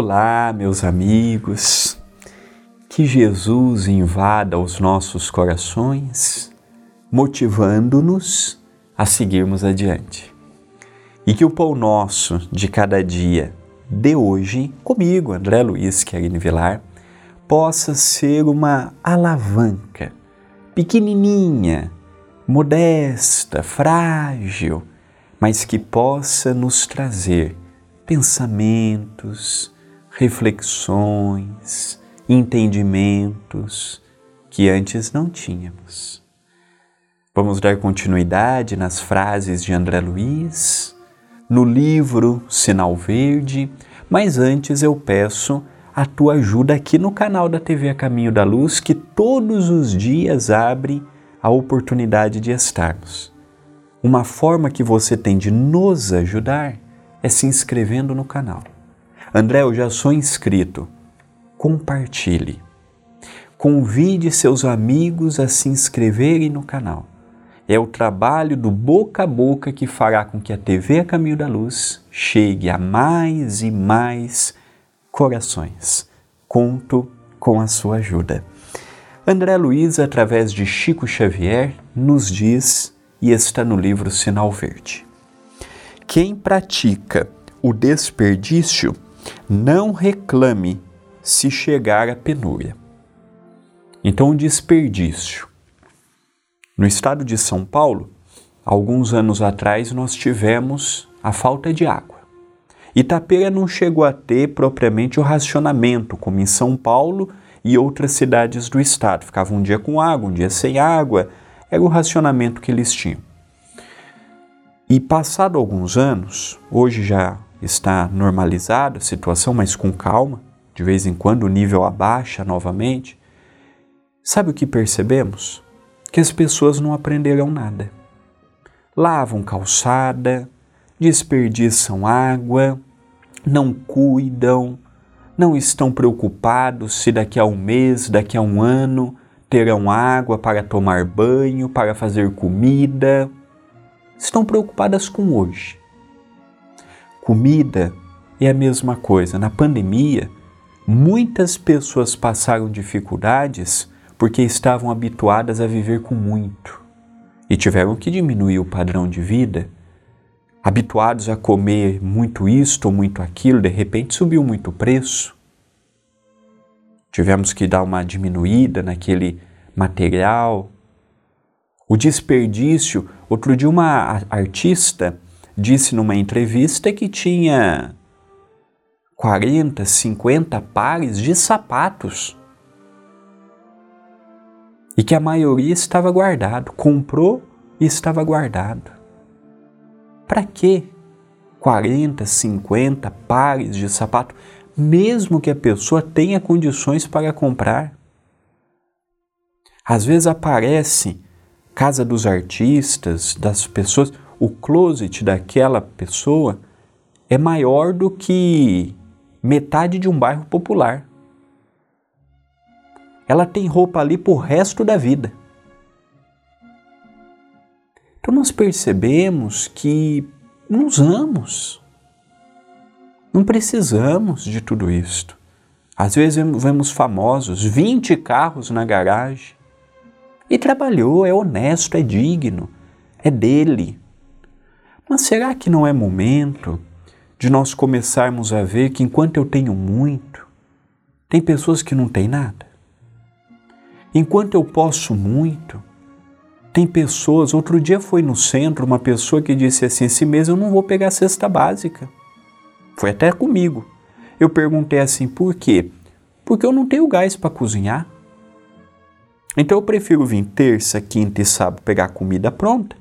Olá, meus amigos. Que Jesus invada os nossos corações, motivando-nos a seguirmos adiante. E que o pão nosso de cada dia de hoje, comigo, André Luiz Querine Vilar, possa ser uma alavanca pequenininha, modesta, frágil, mas que possa nos trazer pensamentos, reflexões, entendimentos que antes não tínhamos. Vamos dar continuidade nas frases de André Luiz, no livro Sinal Verde, mas antes eu peço a tua ajuda aqui no canal da TV Caminho da Luz, que todos os dias abre a oportunidade de estarmos. Uma forma que você tem de nos ajudar é se inscrevendo no canal. André, eu já sou inscrito. Compartilhe. Convide seus amigos a se inscreverem no canal. É o trabalho do boca a boca que fará com que a TV A Caminho da Luz chegue a mais e mais corações. Conto com a sua ajuda. André Luiz, através de Chico Xavier, nos diz, e está no livro Sinal Verde: Quem pratica o desperdício não reclame se chegar à penúria. Então, o desperdício. No estado de São Paulo, alguns anos atrás, nós tivemos a falta de água. Itapeira não chegou a ter propriamente o racionamento, como em São Paulo e outras cidades do estado. Ficava um dia com água, um dia sem água. Era o racionamento que eles tinham. E passado alguns anos, hoje já está normalizada a situação, mas com calma, de vez em quando o nível abaixa novamente. Sabe o que percebemos? Que as pessoas não aprenderam nada. Lavam calçada, desperdiçam água, não cuidam, não estão preocupados se daqui a um mês, daqui a um ano terão água para tomar banho, para fazer comida. Estão preocupadas com hoje. Comida é a mesma coisa. Na pandemia, muitas pessoas passaram dificuldades porque estavam habituadas a viver com muito e tiveram que diminuir o padrão de vida. Habituados a comer muito isto ou muito aquilo, de repente subiu muito o preço. Tivemos que dar uma diminuída naquele material. O desperdício. Outro dia, uma artista disse numa entrevista que tinha 40, 50 pares de sapatos e que a maioria estava guardado, comprou e estava guardado. Para que 40, 50 pares de sapato, mesmo que a pessoa tenha condições para comprar? Às vezes aparece casa dos artistas, das pessoas, o closet daquela pessoa é maior do que metade de um bairro popular. Ela tem roupa ali por resto da vida. Então nós percebemos que não usamos. Não precisamos de tudo isto. Às vezes vemos famosos, 20 carros na garagem. E trabalhou, é honesto, é digno, é dele. Mas será que não é momento de nós começarmos a ver que enquanto eu tenho muito, tem pessoas que não têm nada? Enquanto eu posso muito, tem pessoas. Outro dia foi no centro uma pessoa que disse assim: esse mês eu não vou pegar a cesta básica. Foi até comigo. Eu perguntei assim: por quê? Porque eu não tenho gás para cozinhar. Então eu prefiro vir terça, quinta e sábado pegar comida pronta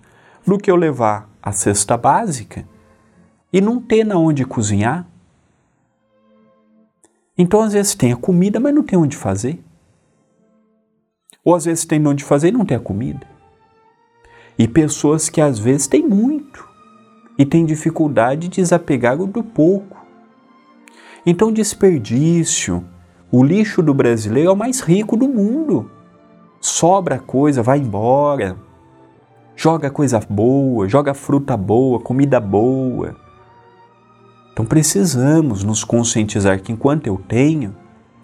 do que eu levar a cesta básica e não ter na onde cozinhar. Então, às vezes tem a comida, mas não tem onde fazer. Ou às vezes tem onde fazer e não tem a comida. E pessoas que às vezes têm muito e têm dificuldade de desapegar do pouco. Então, desperdício, o lixo do brasileiro é o mais rico do mundo. Sobra coisa, vai embora joga coisa boa, joga fruta boa, comida boa. Então precisamos nos conscientizar que enquanto eu tenho,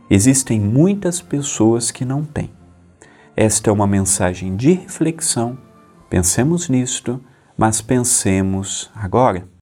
existem muitas pessoas que não têm. Esta é uma mensagem de reflexão. Pensemos nisto, mas pensemos agora.